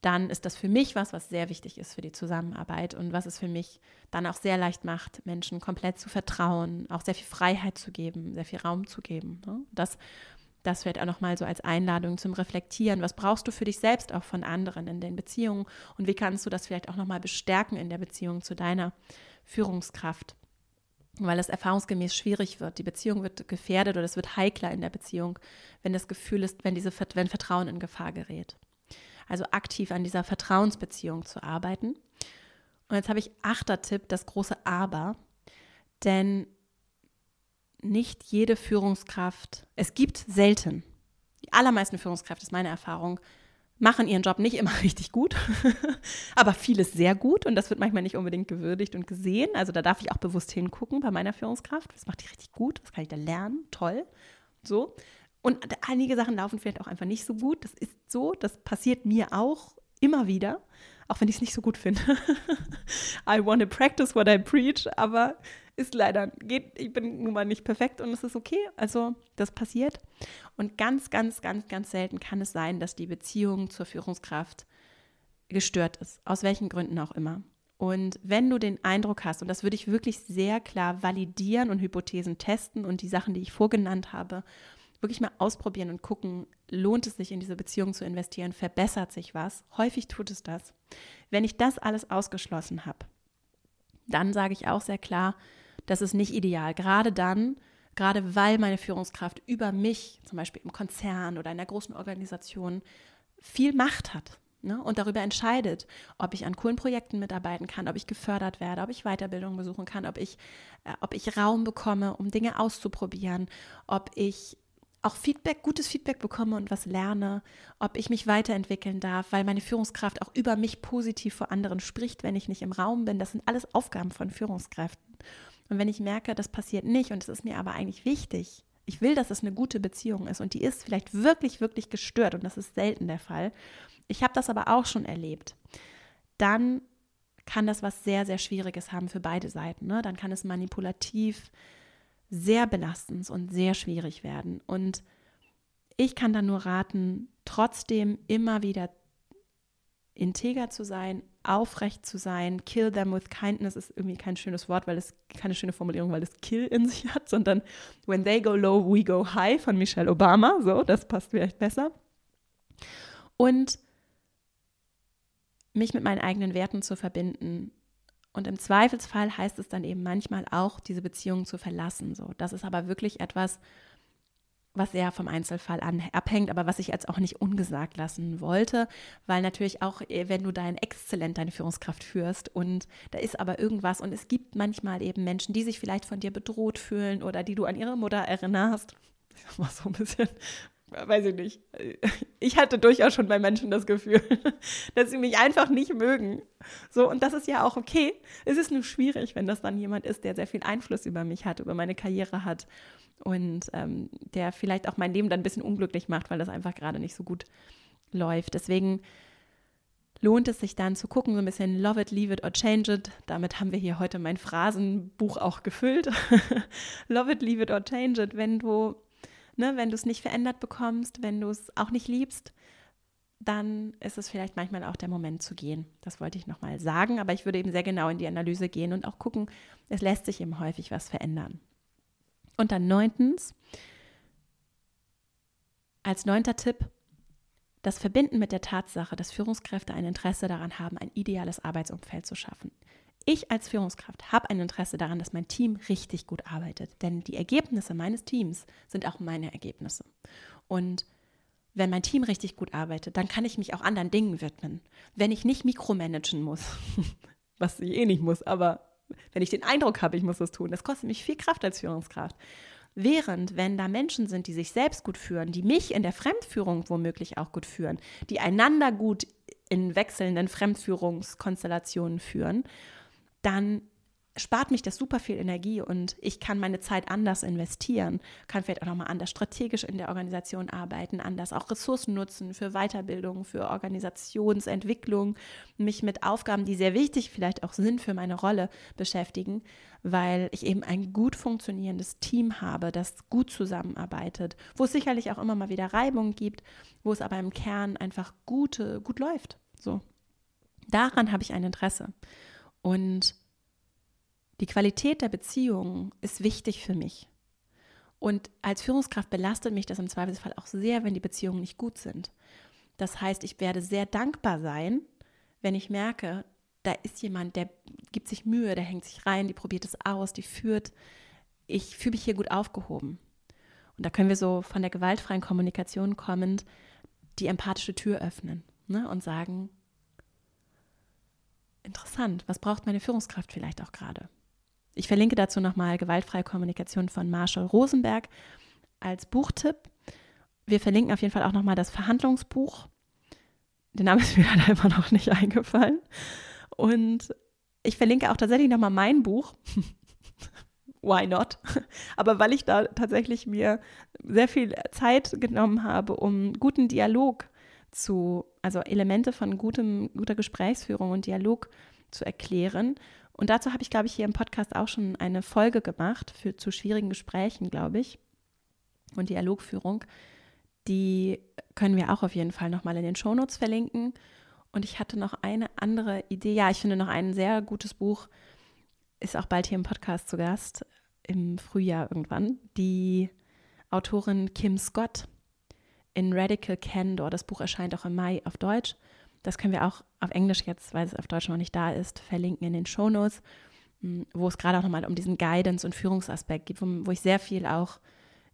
dann ist das für mich was, was sehr wichtig ist für die Zusammenarbeit und was es für mich dann auch sehr leicht macht, Menschen komplett zu vertrauen, auch sehr viel Freiheit zu geben, sehr viel Raum zu geben. Ne? Das das vielleicht auch nochmal so als Einladung zum Reflektieren. Was brauchst du für dich selbst auch von anderen in den Beziehungen und wie kannst du das vielleicht auch nochmal bestärken in der Beziehung zu deiner Führungskraft? Weil es erfahrungsgemäß schwierig wird. Die Beziehung wird gefährdet oder es wird heikler in der Beziehung, wenn das Gefühl ist, wenn, diese, wenn Vertrauen in Gefahr gerät. Also aktiv an dieser Vertrauensbeziehung zu arbeiten. Und jetzt habe ich achter Tipp, das große Aber. Denn nicht jede Führungskraft, es gibt selten, die allermeisten Führungskräfte, ist meine Erfahrung, machen ihren Job nicht immer richtig gut, aber vieles sehr gut und das wird manchmal nicht unbedingt gewürdigt und gesehen. Also da darf ich auch bewusst hingucken bei meiner Führungskraft. Was macht die richtig gut? Was kann ich da lernen? Toll. So. Und einige Sachen laufen vielleicht auch einfach nicht so gut. Das ist so. Das passiert mir auch immer wieder, auch wenn ich es nicht so gut finde. I want to practice what I preach, aber ist leider, geht, ich bin nun mal nicht perfekt und es ist okay. Also das passiert. Und ganz, ganz, ganz, ganz selten kann es sein, dass die Beziehung zur Führungskraft gestört ist, aus welchen Gründen auch immer. Und wenn du den Eindruck hast, und das würde ich wirklich sehr klar validieren und Hypothesen testen und die Sachen, die ich vorgenannt habe, wirklich mal ausprobieren und gucken, lohnt es sich in diese Beziehung zu investieren, verbessert sich was? Häufig tut es das. Wenn ich das alles ausgeschlossen habe, dann sage ich auch sehr klar, das ist nicht ideal. Gerade dann, gerade weil meine Führungskraft über mich, zum Beispiel im Konzern oder in einer großen Organisation, viel Macht hat ne, und darüber entscheidet, ob ich an coolen Projekten mitarbeiten kann, ob ich gefördert werde, ob ich Weiterbildung besuchen kann, ob ich, äh, ob ich Raum bekomme, um Dinge auszuprobieren, ob ich auch Feedback, gutes Feedback bekomme und was lerne, ob ich mich weiterentwickeln darf, weil meine Führungskraft auch über mich positiv vor anderen spricht, wenn ich nicht im Raum bin. Das sind alles Aufgaben von Führungskräften. Und wenn ich merke, das passiert nicht und es ist mir aber eigentlich wichtig, ich will, dass es eine gute Beziehung ist und die ist vielleicht wirklich, wirklich gestört und das ist selten der Fall. Ich habe das aber auch schon erlebt. Dann kann das was sehr, sehr Schwieriges haben für beide Seiten. Ne? Dann kann es manipulativ, sehr belastend und sehr schwierig werden. Und ich kann dann nur raten, trotzdem immer wieder integer zu sein, aufrecht zu sein. Kill them with kindness ist irgendwie kein schönes Wort, weil es keine schöne Formulierung, weil es kill in sich hat, sondern when they go low, we go high von Michelle Obama. So, das passt vielleicht besser. Und mich mit meinen eigenen Werten zu verbinden Und im Zweifelsfall heißt es dann eben manchmal auch, diese Beziehung zu verlassen. So, das ist aber wirklich etwas, was sehr vom Einzelfall an, abhängt, aber was ich jetzt auch nicht ungesagt lassen wollte, weil natürlich auch, äh, wenn du dein Exzellent, deine Führungskraft führst und da ist aber irgendwas und es gibt manchmal eben Menschen, die sich vielleicht von dir bedroht fühlen oder die du an ihre Mutter erinnerst. Das war so ein bisschen weiß ich nicht. Ich hatte durchaus schon bei Menschen das Gefühl, dass sie mich einfach nicht mögen. So, und das ist ja auch okay. Es ist nur schwierig, wenn das dann jemand ist, der sehr viel Einfluss über mich hat, über meine Karriere hat und ähm, der vielleicht auch mein Leben dann ein bisschen unglücklich macht, weil das einfach gerade nicht so gut läuft. Deswegen lohnt es sich dann zu gucken, so ein bisschen Love it, leave it or change it. Damit haben wir hier heute mein Phrasenbuch auch gefüllt. love it, leave it or change it. Wenn du ne, wenn du es nicht verändert bekommst, wenn du es auch nicht liebst, dann ist es vielleicht manchmal auch der Moment zu gehen. Das wollte ich nochmal sagen, aber ich würde eben sehr genau in die Analyse gehen und auch gucken, es lässt sich eben häufig was verändern. Und dann neuntens, als neunter Tipp, das Verbinden mit der Tatsache, dass Führungskräfte ein Interesse daran haben, ein ideales Arbeitsumfeld zu schaffen. Ich als Führungskraft habe ein Interesse daran, dass mein Team richtig gut arbeitet, denn die Ergebnisse meines Teams sind auch meine Ergebnisse. Und wenn mein Team richtig gut arbeitet, dann kann ich mich auch anderen Dingen widmen. Wenn ich nicht mikromanagen muss, was ich eh nicht muss, aber wenn ich den Eindruck habe, ich muss das tun, das kostet mich viel Kraft als Führungskraft. Während, wenn da Menschen sind, die sich selbst gut führen, die mich in der Fremdführung womöglich auch gut führen, die einander gut in wechselnden Fremdführungskonstellationen führen dann spart mich das super viel Energie und ich kann meine Zeit anders investieren, kann vielleicht auch nochmal anders strategisch in der Organisation arbeiten, anders auch Ressourcen nutzen für Weiterbildung, für Organisationsentwicklung, mich mit Aufgaben, die sehr wichtig vielleicht auch sind für meine Rolle, beschäftigen, weil ich eben ein gut funktionierendes Team habe, das gut zusammenarbeitet, wo es sicherlich auch immer mal wieder Reibung gibt, wo es aber im Kern einfach gute, gut läuft. So. Daran habe ich ein Interesse. Und die Qualität der Beziehung ist wichtig für mich. Und als Führungskraft belastet mich das im Zweifelsfall auch sehr, wenn die Beziehungen nicht gut sind. Das heißt, ich werde sehr dankbar sein, wenn ich merke, da ist jemand, der gibt sich Mühe, der hängt sich rein, die probiert es aus, die führt. Ich fühle mich hier gut aufgehoben. Und da können wir so von der gewaltfreien Kommunikation kommend die empathische Tür öffnen ne, und sagen, interessant, was braucht meine Führungskraft vielleicht auch gerade? Ich verlinke dazu nochmal Gewaltfreie Kommunikation von Marshall Rosenberg als Buchtipp. Wir verlinken auf jeden Fall auch nochmal das Verhandlungsbuch. Der Name ist mir leider immer noch nicht eingefallen. Und ich verlinke auch tatsächlich nochmal mein Buch. Why not? Aber weil ich da tatsächlich mir sehr viel Zeit genommen habe, um guten Dialog zu, also Elemente von gutem, guter Gesprächsführung und Dialog zu erklären. Und dazu habe ich, glaube ich, hier im Podcast auch schon eine Folge gemacht für, zu schwierigen Gesprächen, glaube ich, und Dialogführung. Die können wir auch auf jeden Fall nochmal in den Shownotes verlinken. Und ich hatte noch eine andere Idee. Ja, ich finde noch ein sehr gutes Buch, ist auch bald hier im Podcast zu Gast, im Frühjahr irgendwann. Die Autorin Kim Scott in Radical Candor. Das Buch erscheint auch im Mai auf Deutsch. Das können wir auch auf Englisch jetzt, weil es auf Deutsch noch nicht da ist, verlinken in den Shownotes, hm, wo es gerade auch nochmal um diesen Guidance- und Führungsaspekt geht, wo, wo, ich sehr viel auch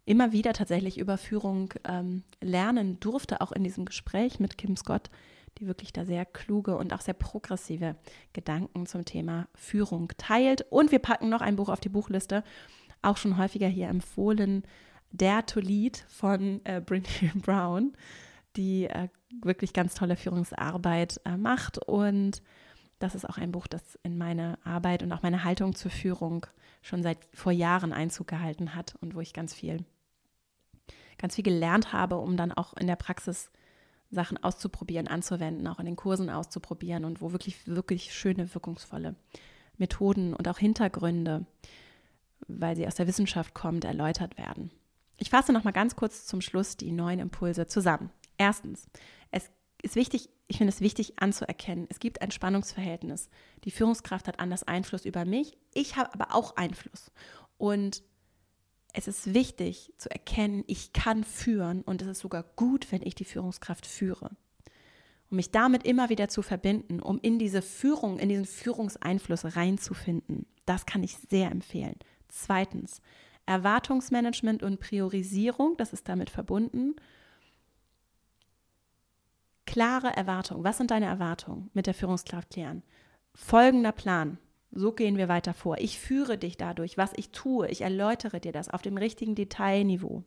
immer wieder tatsächlich über Führung ähm, lernen durfte, auch in diesem Gespräch mit Kim Scott, die wirklich da sehr kluge und auch sehr progressive Gedanken zum Thema Führung teilt. Und wir packen noch ein Buch auf die Buchliste, auch schon häufiger hier empfohlen, der to Lead von äh, Brene Brown, die äh, wirklich ganz tolle Führungsarbeit äh, macht. Und das ist auch ein Buch, das in meine Arbeit und auch meine Haltung zur Führung schon seit vor Jahren Einzug gehalten hat und wo ich ganz viel, ganz viel gelernt habe, um dann auch in der Praxis Sachen auszuprobieren, anzuwenden, auch in den Kursen auszuprobieren und wo wirklich, wirklich schöne, wirkungsvolle Methoden und auch Hintergründe, weil sie aus der Wissenschaft kommt, erläutert werden. Ich fasse noch mal ganz kurz zum Schluss die neuen Impulse zusammen. Erstens, es ist wichtig, ich finde es wichtig anzuerkennen, es gibt ein Spannungsverhältnis. Die Führungskraft hat anders Einfluss über mich, ich habe aber auch Einfluss. Und es ist wichtig zu erkennen, ich kann führen und es ist sogar gut, wenn ich die Führungskraft führe. Um mich damit immer wieder zu verbinden, um in diese Führung, in diesen Führungseinfluss reinzufinden. Das kann ich sehr empfehlen. Zweitens, Erwartungsmanagement und Priorisierung, das ist damit verbunden. Klare Erwartungen. Was sind deine Erwartungen mit der Führungskraft klären? Folgender Plan. So gehen wir weiter vor. Ich führe dich dadurch, was ich tue. Ich erläutere dir das auf dem richtigen Detailniveau.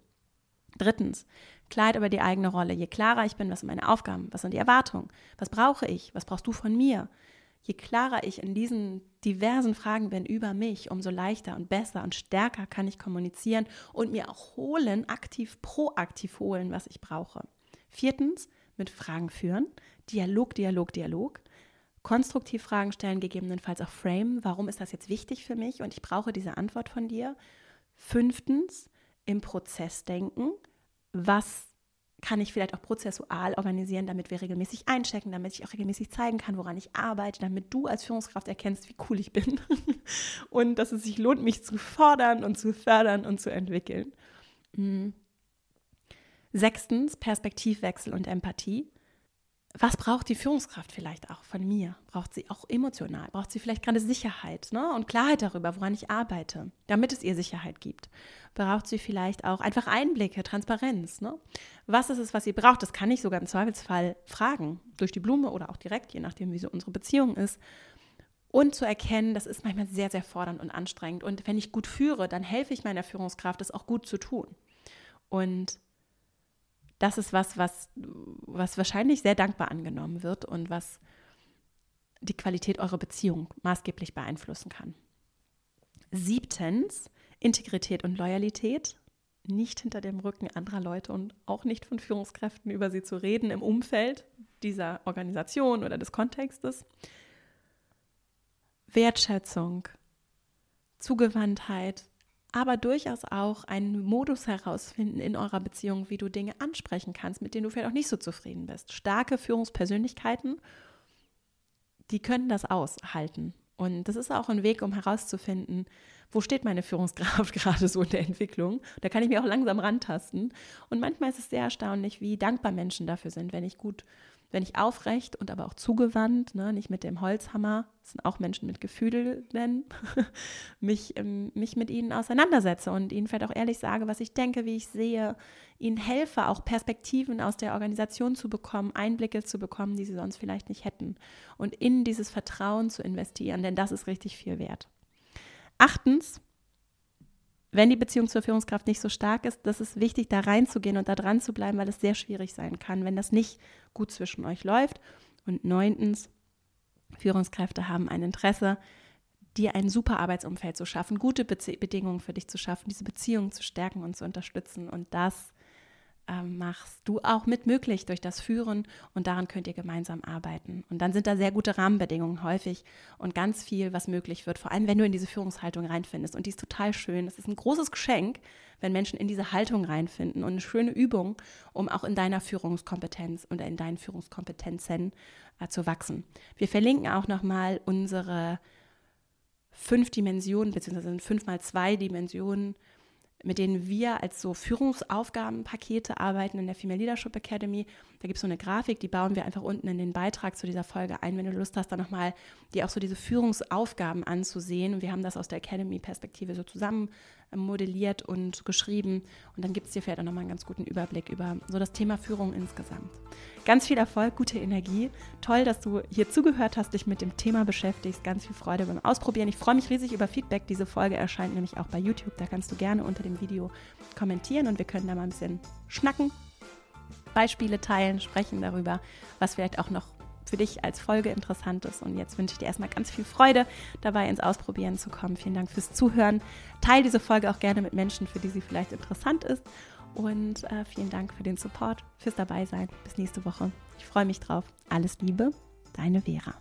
Drittens, Kleid über die eigene Rolle. Je klarer ich bin, was sind meine Aufgaben, was sind die Erwartungen, was brauche ich, was brauchst du von mir. Je klarer ich in diesen diversen Fragen bin über mich, umso leichter und besser und stärker kann ich kommunizieren und mir auch holen, aktiv, proaktiv holen, was ich brauche. Viertens, mit Fragen führen. Dialog, Dialog, Dialog. Konstruktiv Fragen stellen, gegebenenfalls auch frame. Warum ist das jetzt wichtig für mich und ich brauche diese Antwort von dir? Fünftens, im Prozess denken was kann ich vielleicht auch prozessual organisieren, damit wir regelmäßig einchecken, damit ich auch regelmäßig zeigen kann, woran ich arbeite, damit du als Führungskraft erkennst, wie cool ich bin und dass es sich lohnt, mich zu fordern und zu fördern und zu entwickeln. Mhm. Sechstens, Perspektivwechsel und Empathie was braucht die Führungskraft vielleicht auch von mir? Braucht sie auch emotional? Braucht sie vielleicht gerade Sicherheit ne? und Klarheit darüber, woran ich arbeite, damit es ihr Sicherheit gibt? Braucht sie vielleicht auch einfach Einblicke, Transparenz? Ne? Was ist es, was sie braucht? Das kann ich sogar im Zweifelsfall fragen, durch die Blume oder auch direkt, je nachdem, wie so unsere Beziehung ist. Und zu erkennen, das ist manchmal sehr, sehr fordernd und anstrengend. Und wenn ich gut führe, dann helfe ich meiner Führungskraft, das auch gut zu tun. Und das ist was, was, was wahrscheinlich sehr dankbar angenommen wird und was die Qualität eurer Beziehung maßgeblich beeinflussen kann. Siebtens, Integrität und Loyalität. Nicht hinter dem Rücken anderer Leute und auch nicht von Führungskräften über sie zu reden im Umfeld dieser Organisation oder des Kontextes. Wertschätzung, Zugewandtheit, aber durchaus auch einen Modus herausfinden in eurer Beziehung, wie du Dinge ansprechen kannst, mit denen du vielleicht auch nicht so zufrieden bist. Starke Führungspersönlichkeiten, die können das aushalten. Und das ist auch ein Weg, um herauszufinden, wo steht meine Führungskraft gerade so in der Entwicklung. Da kann ich mir auch langsam rantasten. Und manchmal ist es sehr erstaunlich, wie dankbar Menschen dafür sind, wenn ich gut wenn ich aufrecht und aber auch zugewandt, ne, nicht mit dem Holzhammer, das sind auch Menschen mit Gefühlen, mich, ähm, mich mit ihnen auseinandersetze und ihnen vielleicht auch ehrlich sage, was ich denke, wie ich sehe, ihnen helfe, auch Perspektiven aus der Organisation zu bekommen, Einblicke zu bekommen, die sie sonst vielleicht nicht hätten und in dieses Vertrauen zu investieren, denn das ist richtig viel wert. Achtens, wenn die Beziehung zur Führungskraft nicht so stark ist, das ist wichtig, da reinzugehen und da dran zu bleiben, weil es sehr schwierig sein kann, wenn das nicht gut zwischen euch läuft. Und neuntens, Führungskräfte haben ein Interesse, dir ein super Arbeitsumfeld zu schaffen, gute Be Bedingungen für dich zu schaffen, diese Beziehung zu stärken und zu unterstützen. Und das ähm, machst du auch mit möglich durch das Führen und daran könnt ihr gemeinsam arbeiten. Und dann sind da sehr gute Rahmenbedingungen häufig und ganz viel, was möglich wird, vor allem wenn du in diese Führungshaltung reinfindest. Und die ist total schön. Es ist ein großes Geschenk, wenn Menschen in diese Haltung reinfinden und eine schöne Übung, um auch in deiner Führungskompetenz und in deinen Führungskompetenzen äh, zu wachsen. Wir verlinken auch nochmal unsere fünf Dimensionen, beziehungsweise fünf mal zwei Dimensionen mit denen wir als so Führungsaufgabenpakete arbeiten in der Female Leadership Academy. Da gibt es so eine Grafik, die bauen wir einfach unten in den Beitrag zu dieser Folge ein, wenn du Lust hast, dann nochmal dir auch so diese Führungsaufgaben anzusehen. Und wir haben das aus der Academy-Perspektive so zusammen modelliert und geschrieben. Und dann gibt es dir vielleicht auch nochmal einen ganz guten Überblick über so das Thema Führung insgesamt. Ganz viel Erfolg, gute Energie. Toll, dass du hier zugehört hast, dich mit dem Thema beschäftigst. Ganz viel Freude beim Ausprobieren. Ich freue mich riesig über Feedback. Diese Folge erscheint nämlich auch bei YouTube. Da kannst du gerne unter dem Video kommentieren und wir können da mal ein bisschen schnacken, Beispiele teilen, sprechen darüber, was vielleicht auch noch für dich als Folge interessant ist. Und jetzt wünsche ich dir erstmal ganz viel Freude dabei, ins Ausprobieren zu kommen. Vielen Dank fürs Zuhören. Teil diese Folge auch gerne mit Menschen, für die sie vielleicht interessant ist. Und äh, vielen Dank für den Support, fürs Dabeisein. Bis nächste Woche. Ich freue mich drauf. Alles Liebe, deine Vera.